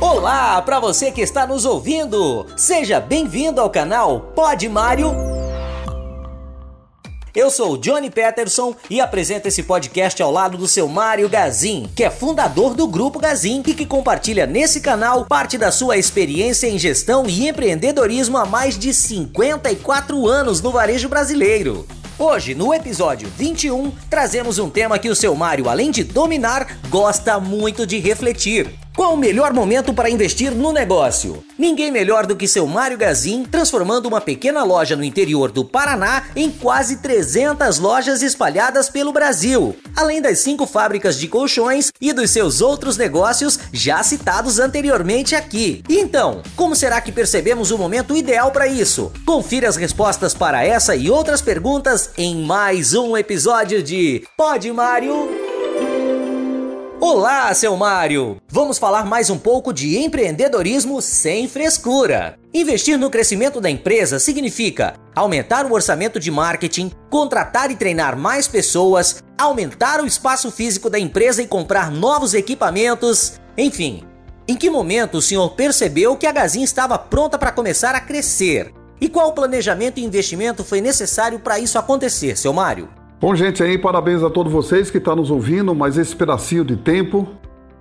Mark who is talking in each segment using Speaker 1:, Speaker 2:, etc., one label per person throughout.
Speaker 1: Olá para você que está nos ouvindo. Seja bem-vindo ao canal Pod Mário. Eu sou Johnny Peterson e apresento esse podcast ao lado do seu Mário Gazin, que é fundador do Grupo Gazin e que compartilha nesse canal parte da sua experiência em gestão e empreendedorismo há mais de 54 anos no varejo brasileiro. Hoje, no episódio 21, trazemos um tema que o seu Mário, além de dominar, gosta muito de refletir. Qual o melhor momento para investir no negócio? Ninguém melhor do que seu Mário Gazin, transformando uma pequena loja no interior do Paraná em quase 300 lojas espalhadas pelo Brasil, além das cinco fábricas de colchões e dos seus outros negócios já citados anteriormente aqui. Então, como será que percebemos o momento ideal para isso? Confira as respostas para essa e outras perguntas em mais um episódio de Pode Mário Olá, seu Mário! Vamos falar mais um pouco de empreendedorismo sem frescura. Investir no crescimento da empresa significa aumentar o orçamento de marketing, contratar e treinar mais pessoas, aumentar o espaço físico da empresa e comprar novos equipamentos, enfim. Em que momento o senhor percebeu que a Gazin estava pronta para começar a crescer? E qual planejamento e investimento foi necessário para isso acontecer, seu Mário?
Speaker 2: Bom, gente, aí parabéns a todos vocês que estão tá nos ouvindo, mas esse pedacinho de tempo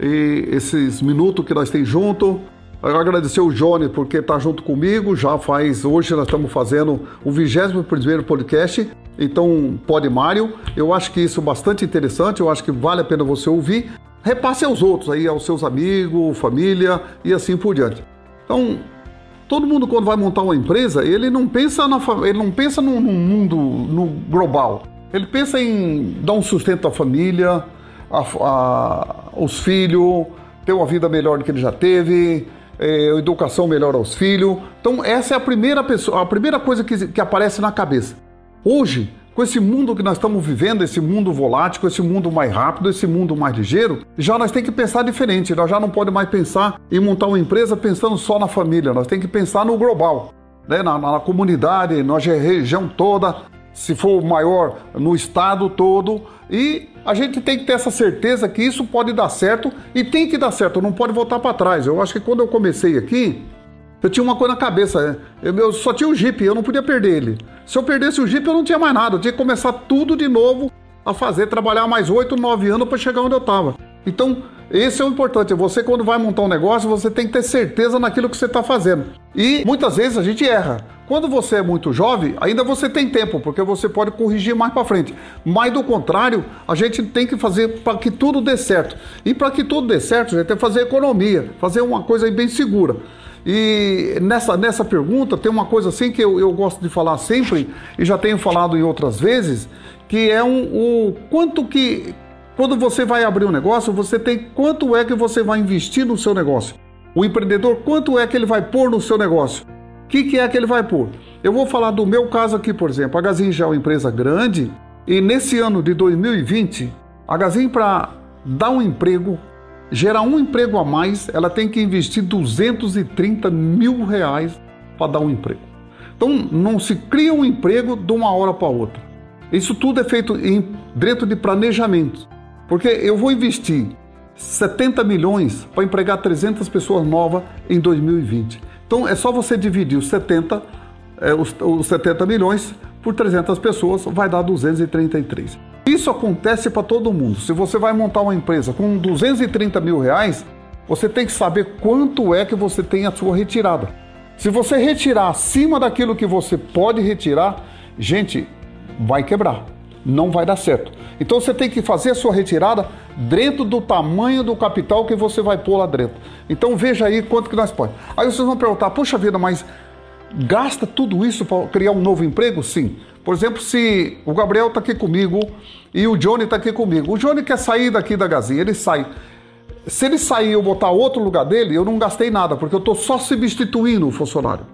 Speaker 2: e esses minutos que nós temos junto. Eu agradecer o Johnny porque está junto comigo, já faz, hoje nós estamos fazendo o 21º podcast, então pode Mário, eu acho que isso é bastante interessante, eu acho que vale a pena você ouvir, repasse aos outros aí, aos seus amigos, família e assim por diante. Então, todo mundo quando vai montar uma empresa, ele não pensa, na, ele não pensa no mundo no global, ele pensa em dar um sustento à família, a, a, os filhos, ter uma vida melhor do que ele já teve, é, educação melhor aos filhos. Então essa é a primeira pessoa, a primeira coisa que, que aparece na cabeça. Hoje, com esse mundo que nós estamos vivendo, esse mundo volátil, esse mundo mais rápido, esse mundo mais ligeiro, já nós temos que pensar diferente. Nós já não podemos mais pensar em montar uma empresa pensando só na família. Nós temos que pensar no global, né? na, na, na comunidade, na região toda, se for maior no estado todo. E a gente tem que ter essa certeza que isso pode dar certo e tem que dar certo, não pode voltar para trás. Eu acho que quando eu comecei aqui, eu tinha uma coisa na cabeça, né? eu, só tinha o Jeep, eu não podia perder ele. Se eu perdesse o Jeep, eu não tinha mais nada, eu tinha que começar tudo de novo a fazer, trabalhar mais 8, 9 anos para chegar onde eu estava. Então, esse é o importante. Você, quando vai montar um negócio, você tem que ter certeza naquilo que você está fazendo. E muitas vezes a gente erra. Quando você é muito jovem, ainda você tem tempo, porque você pode corrigir mais para frente. Mas do contrário, a gente tem que fazer para que tudo dê certo. E para que tudo dê certo, a gente tem que fazer economia, fazer uma coisa bem segura. E nessa, nessa pergunta tem uma coisa assim que eu, eu gosto de falar sempre, e já tenho falado em outras vezes, que é um, o quanto que quando você vai abrir um negócio, você tem quanto é que você vai investir no seu negócio. O empreendedor, quanto é que ele vai pôr no seu negócio? O que, que é que ele vai pôr? Eu vou falar do meu caso aqui, por exemplo. A Gazin já é uma empresa grande e nesse ano de 2020, a Gazin, para dar um emprego, gerar um emprego a mais, ela tem que investir 230 mil reais para dar um emprego. Então, não se cria um emprego de uma hora para outra. Isso tudo é feito em, dentro de planejamento. Porque eu vou investir 70 milhões para empregar 300 pessoas novas em 2020. Então é só você dividir os 70, é, os, os 70 milhões por 300 pessoas, vai dar 233. Isso acontece para todo mundo. Se você vai montar uma empresa com 230 mil reais, você tem que saber quanto é que você tem a sua retirada. Se você retirar acima daquilo que você pode retirar, gente, vai quebrar não vai dar certo. Então você tem que fazer a sua retirada dentro do tamanho do capital que você vai pôr lá dentro. Então veja aí quanto que nós podemos. Aí vocês vão perguntar, puxa vida, mas gasta tudo isso para criar um novo emprego? Sim. Por exemplo, se o Gabriel está aqui comigo e o Johnny está aqui comigo. O Johnny quer sair daqui da Gazinha, ele sai. Se ele sair e eu botar outro lugar dele, eu não gastei nada, porque eu estou só substituindo o funcionário.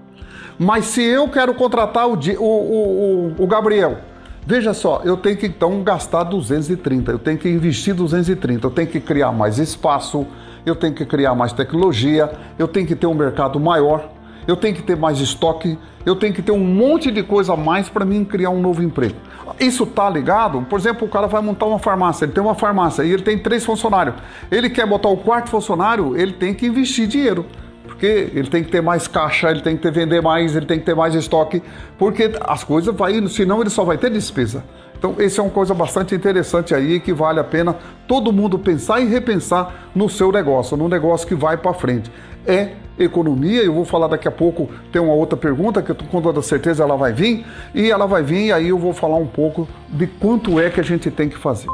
Speaker 2: Mas se eu quero contratar o, o, o, o Gabriel, Veja só, eu tenho que então gastar 230, eu tenho que investir 230, eu tenho que criar mais espaço, eu tenho que criar mais tecnologia, eu tenho que ter um mercado maior. eu tenho que ter mais estoque, eu tenho que ter um monte de coisa a mais para mim criar um novo emprego. Isso tá ligado? Por exemplo, o cara vai montar uma farmácia, ele tem uma farmácia e ele tem três funcionários. Ele quer botar o quarto funcionário, ele tem que investir dinheiro. Porque ele tem que ter mais caixa, ele tem que ter, vender mais, ele tem que ter mais estoque, porque as coisas vão indo, senão ele só vai ter despesa. Então, esse é uma coisa bastante interessante aí que vale a pena todo mundo pensar e repensar no seu negócio, no negócio que vai para frente. É economia, eu vou falar daqui a pouco, tem uma outra pergunta que eu com toda certeza ela vai vir, e ela vai vir e aí eu vou falar um pouco de quanto é que a gente tem que fazer.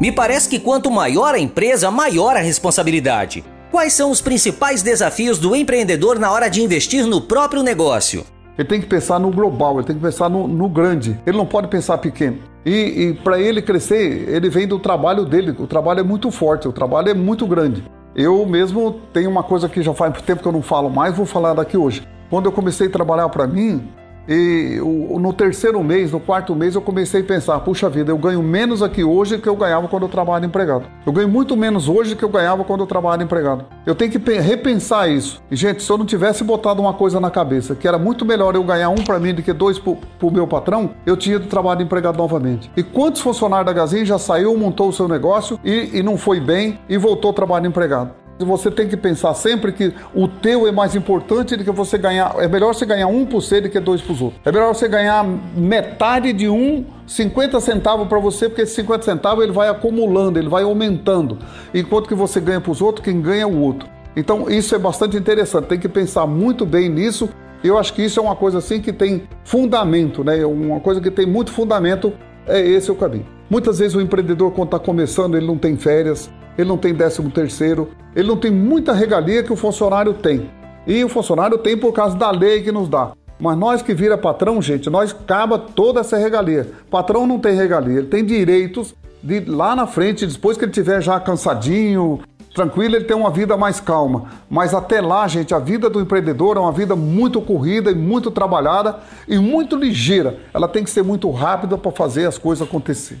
Speaker 1: Me parece que quanto maior a empresa, maior a responsabilidade. Quais são os principais desafios do empreendedor na hora de investir no próprio negócio?
Speaker 2: Ele tem que pensar no global, ele tem que pensar no, no grande. Ele não pode pensar pequeno. E, e para ele crescer, ele vem do trabalho dele. O trabalho é muito forte, o trabalho é muito grande. Eu mesmo tenho uma coisa que já faz tempo que eu não falo mais, vou falar daqui hoje. Quando eu comecei a trabalhar para mim, e no terceiro mês, no quarto mês, eu comecei a pensar: puxa vida, eu ganho menos aqui hoje do que eu ganhava quando eu trabalhava empregado. Eu ganho muito menos hoje do que eu ganhava quando eu trabalhava empregado. Eu tenho que repensar isso. E, gente, se eu não tivesse botado uma coisa na cabeça, que era muito melhor eu ganhar um para mim do que dois para o meu patrão, eu tinha ido trabalhar empregado novamente. E quantos funcionários da Gazin já saiu, montou o seu negócio e, e não foi bem e voltou a trabalhar empregado? Você tem que pensar sempre que o teu é mais importante do que você ganhar. É melhor você ganhar um por você do que dois para os outros. É melhor você ganhar metade de um, 50 centavos para você, porque esse 50 centavos ele vai acumulando, ele vai aumentando. Enquanto que você ganha para os outros, quem ganha é o outro. Então isso é bastante interessante. Tem que pensar muito bem nisso. Eu acho que isso é uma coisa assim que tem fundamento, né? Uma coisa que tem muito fundamento é esse o caminho. Muitas vezes o empreendedor, quando está começando, ele não tem férias, ele não tem décimo terceiro, ele não tem muita regalia que o funcionário tem. E o funcionário tem por causa da lei que nos dá. Mas nós que vira patrão, gente, nós acaba toda essa regalia. Patrão não tem regalia, ele tem direitos de lá na frente, depois que ele tiver já cansadinho, tranquilo, ele tem uma vida mais calma. Mas até lá, gente, a vida do empreendedor é uma vida muito corrida e muito trabalhada e muito ligeira. Ela tem que ser muito rápida para fazer as coisas acontecer.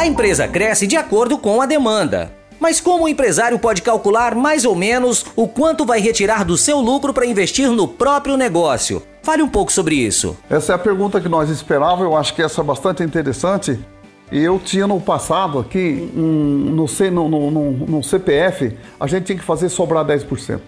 Speaker 1: A empresa cresce de acordo com a demanda. Mas como o empresário pode calcular mais ou menos o quanto vai retirar do seu lucro para investir no próprio negócio? Fale um pouco sobre isso.
Speaker 2: Essa é a pergunta que nós esperávamos, eu acho que essa é bastante interessante. E eu tinha no passado aqui, no, no, no, no CPF, a gente tinha que fazer sobrar 10%.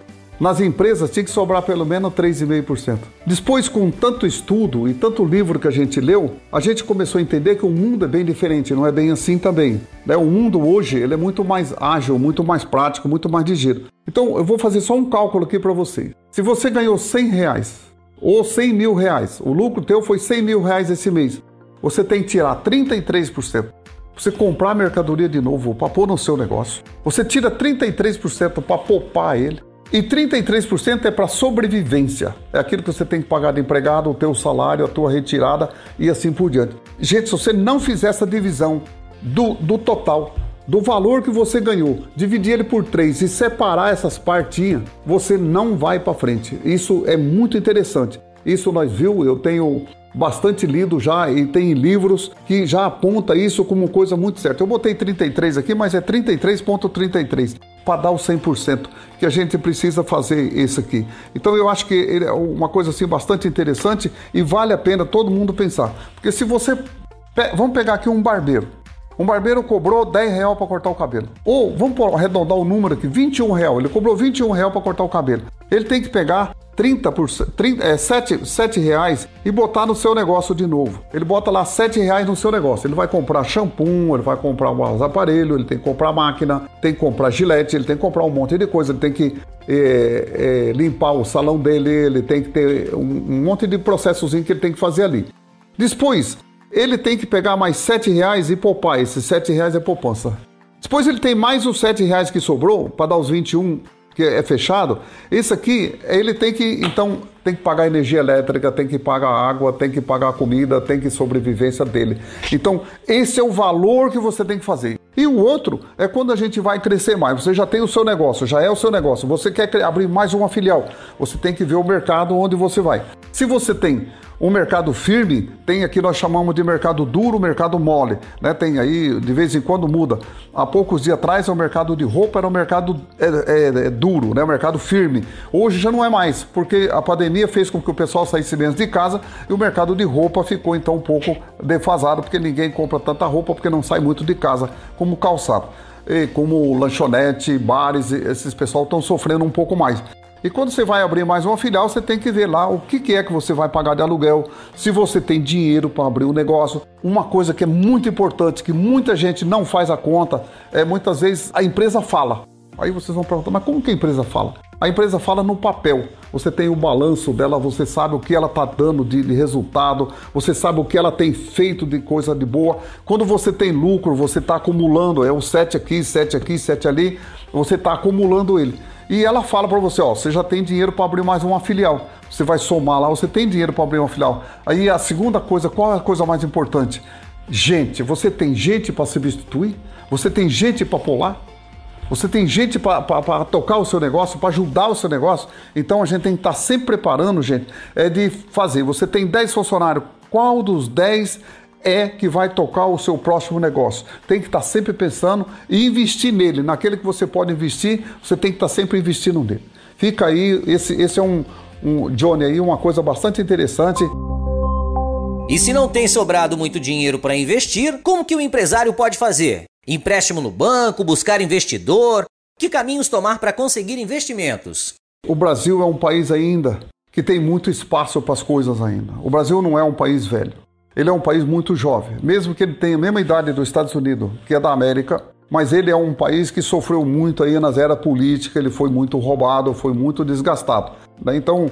Speaker 2: Nas empresas tinha que sobrar pelo menos 3,5%. Depois, com tanto estudo e tanto livro que a gente leu, a gente começou a entender que o mundo é bem diferente, não é bem assim também. Né? O mundo hoje ele é muito mais ágil, muito mais prático, muito mais ligeiro. Então, eu vou fazer só um cálculo aqui para vocês. Se você ganhou 100 reais ou 100 mil reais, o lucro teu foi 100 mil reais esse mês, você tem que tirar 33% você comprar mercadoria de novo para pôr no seu negócio. Você tira 33% para poupar ele. E 33% é para sobrevivência. É aquilo que você tem que pagar de empregado, o teu salário, a tua retirada e assim por diante. Gente, se você não fizer essa divisão do, do total, do valor que você ganhou, dividir ele por três e separar essas partinhas, você não vai para frente. Isso é muito interessante. Isso nós viu, eu tenho bastante lido já e tem livros que já aponta isso como coisa muito certa. Eu botei 33 aqui, mas é 33.33 para dar o 100% que a gente precisa fazer isso aqui. Então eu acho que é uma coisa assim bastante interessante e vale a pena todo mundo pensar. Porque se você vamos pegar aqui um barbeiro. Um barbeiro cobrou 10 real para cortar o cabelo. Ou, vamos arredondar o número aqui, 21 real. Ele cobrou 21 real para cortar o cabelo. Ele tem que pegar 30 por 30, é, 7, 7 reais e botar no seu negócio de novo. Ele bota lá 7 reais no seu negócio. Ele vai comprar shampoo, ele vai comprar os aparelhos, ele tem que comprar máquina, tem que comprar gilete, ele tem que comprar um monte de coisa, ele tem que é, é, limpar o salão dele, ele tem que ter um, um monte de processozinho que ele tem que fazer ali. Depois, ele tem que pegar mais 7 reais e poupar. Esses 7 reais é poupança. Depois ele tem mais os 7 reais que sobrou para dar os 21 que é fechado, isso aqui, ele tem que, então, tem que pagar energia elétrica, tem que pagar água, tem que pagar comida, tem que sobrevivência dele. Então, esse é o valor que você tem que fazer. E o outro é quando a gente vai crescer mais. Você já tem o seu negócio, já é o seu negócio. Você quer abrir mais uma filial. Você tem que ver o mercado onde você vai. Se você tem O mercado firme tem aqui nós chamamos de mercado duro, mercado mole, né? Tem aí de vez em quando muda. Há poucos dias atrás o mercado de roupa era um mercado é, é, é, duro, né? O mercado firme. Hoje já não é mais, porque a pandemia fez com que o pessoal saísse menos de casa e o mercado de roupa ficou então um pouco defasado, porque ninguém compra tanta roupa porque não sai muito de casa como calçado. E como lanchonete, bares, esses pessoal estão sofrendo um pouco mais. E quando você vai abrir mais uma filial, você tem que ver lá o que, que é que você vai pagar de aluguel, se você tem dinheiro para abrir o um negócio. Uma coisa que é muito importante, que muita gente não faz a conta, é muitas vezes a empresa fala. Aí vocês vão perguntar, mas como que a empresa fala? A empresa fala no papel. Você tem o balanço dela, você sabe o que ela está dando de, de, resultado, você sabe o que ela tem feito de coisa de boa. Quando você tem lucro, você está acumulando, é o 7 aqui, 7 aqui, 7 ali, você está acumulando ele. E ela fala para você, ó, você já tem dinheiro para abrir mais uma filial. Você vai somar lá, você tem dinheiro para abrir uma filial. Aí a segunda coisa, qual é a coisa mais importante? Gente, você tem gente para substituir? Você tem gente para pular? Você tem gente para tocar o seu negócio, para ajudar o seu negócio? Então a gente tem que estar tá sempre preparando, gente, é de fazer. Você tem 10 funcionários, qual dos 10 é que vai tocar o seu próximo negócio. Tem que estar sempre pensando e investir nele. Naquele que você pode investir, você tem que estar sempre investindo nele. Fica aí, esse, esse é um, um Johnny aí, uma coisa bastante interessante.
Speaker 1: E se não tem sobrado muito dinheiro para investir, como que o empresário pode fazer? Empréstimo no banco, buscar investidor? Que caminhos tomar para conseguir investimentos?
Speaker 2: O Brasil é um país ainda que tem muito espaço para as coisas ainda. O Brasil não é um país velho. Ele é um país muito jovem, mesmo que ele tenha a mesma idade dos Estados Unidos, que é da América, mas ele é um país que sofreu muito aí nas eras políticas, ele foi muito roubado, foi muito desgastado. Né? Então,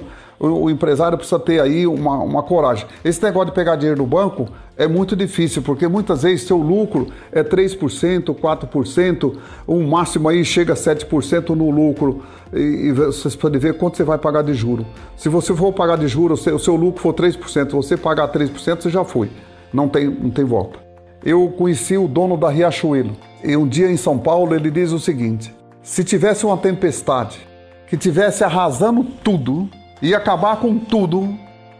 Speaker 2: o, empresário precisa ter aí uma, uma coragem. Esse negócio de pegar dinheiro no banco é muito difícil, porque muitas vezes seu lucro é 3%, 4%, o máximo aí chega a 7% no lucro. E, e vocês podem ver quanto você vai pagar de juro. Se você for pagar de juro, o seu, o seu lucro for 3%, você pagar 3%, você já foi. Não tem, não tem volta. Eu conheci o dono da Riachuelo. E um dia em São Paulo ele diz o seguinte: se tivesse uma tempestade que tivesse arrasando tudo, ia acabar com tudo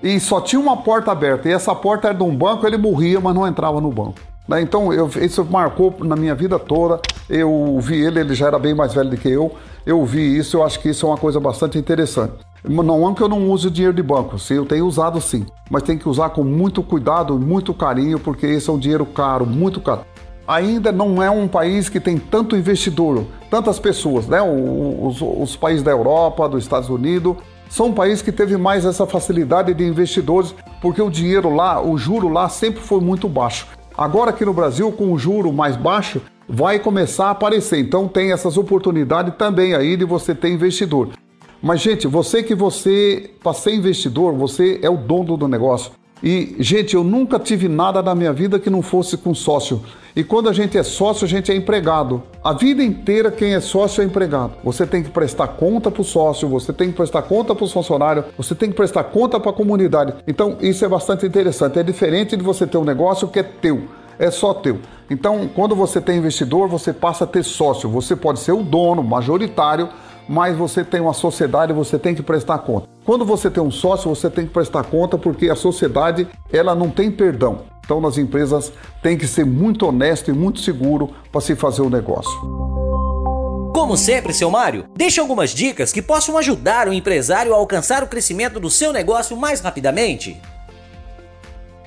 Speaker 2: e só tinha uma porta aberta. E essa porta era de um banco, ele morria, mas não entrava no banco. Né? Então eu, isso marcou na minha vida toda. Eu vi ele, ele já era bem mais velho do que eu. Eu vi isso, eu acho que isso é uma coisa bastante interessante. Não é que eu não use dinheiro de banco, sim, eu tenho usado sim, mas tem que usar com muito cuidado, muito carinho, porque esse é um dinheiro caro, muito caro. Ainda não é um país que tem tanto investidor, tantas pessoas, né? Os, os países da Europa, dos Estados Unidos, são um país que teve mais essa facilidade de investidores, porque o dinheiro lá, o juro lá sempre foi muito baixo. Agora aqui no Brasil, com o juro mais baixo, vai começar a aparecer. Então tem essas oportunidades também aí de você ter investidor. Mas gente, você que você para ser investidor, você é o dono do negócio. E, gente, eu nunca tive nada na minha vida que não fosse com sócio. E quando a gente é sócio, a gente é empregado. A vida inteira, quem é sócio é empregado. Você tem que prestar conta para o sócio, você tem que prestar conta para os funcionários, você tem que prestar conta para a comunidade. Então, isso é bastante interessante. É diferente de você ter um negócio que é teu, é só teu. Então, quando você tem investidor, você passa a ter sócio. Você pode ser o dono majoritário mas você tem uma sociedade, você tem que prestar conta. Quando você tem um sócio, você tem que prestar conta porque a sociedade, ela não tem perdão. Então, nas empresas tem que ser muito honesto e muito seguro para se fazer o negócio.
Speaker 1: Como sempre, seu Mário, deixe algumas dicas que possam ajudar o empresário a alcançar o crescimento do seu negócio mais rapidamente.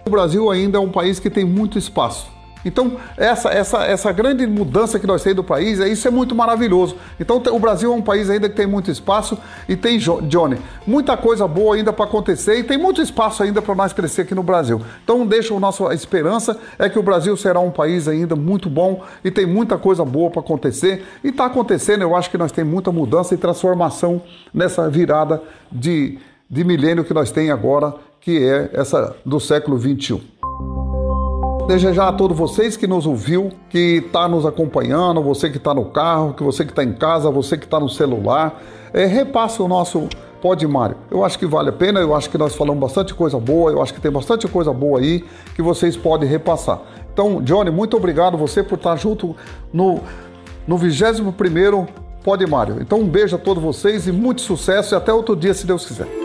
Speaker 2: O Brasil ainda é um país que tem muito espaço. Então, essa, essa, essa grande mudança que nós temos do país, é, isso é muito maravilhoso. Então, o Brasil é um país ainda que tem muito espaço e tem, Johnny, muita coisa boa ainda para acontecer e tem muito espaço ainda para nós crescer aqui no Brasil. Então, deixa a nossa esperança é que o Brasil será um país ainda muito bom e tem muita coisa boa para acontecer. E está acontecendo, eu acho que nós temos muita mudança e transformação nessa virada de, de milênio que nós temos agora, que é essa do século 21. Desejar a todos vocês que nos ouviu, que está nos acompanhando, você que está no carro, que você que está em casa, você que está no celular, é, repasse o nosso Pode Mário. Eu acho que vale a pena, eu acho que nós falamos bastante coisa boa, eu acho que tem bastante coisa boa aí que vocês podem repassar. Então, Johnny, muito obrigado você por estar junto no, no 21º Pode Mário. Então, um beijo a todos vocês e muito sucesso e até outro dia, se Deus quiser.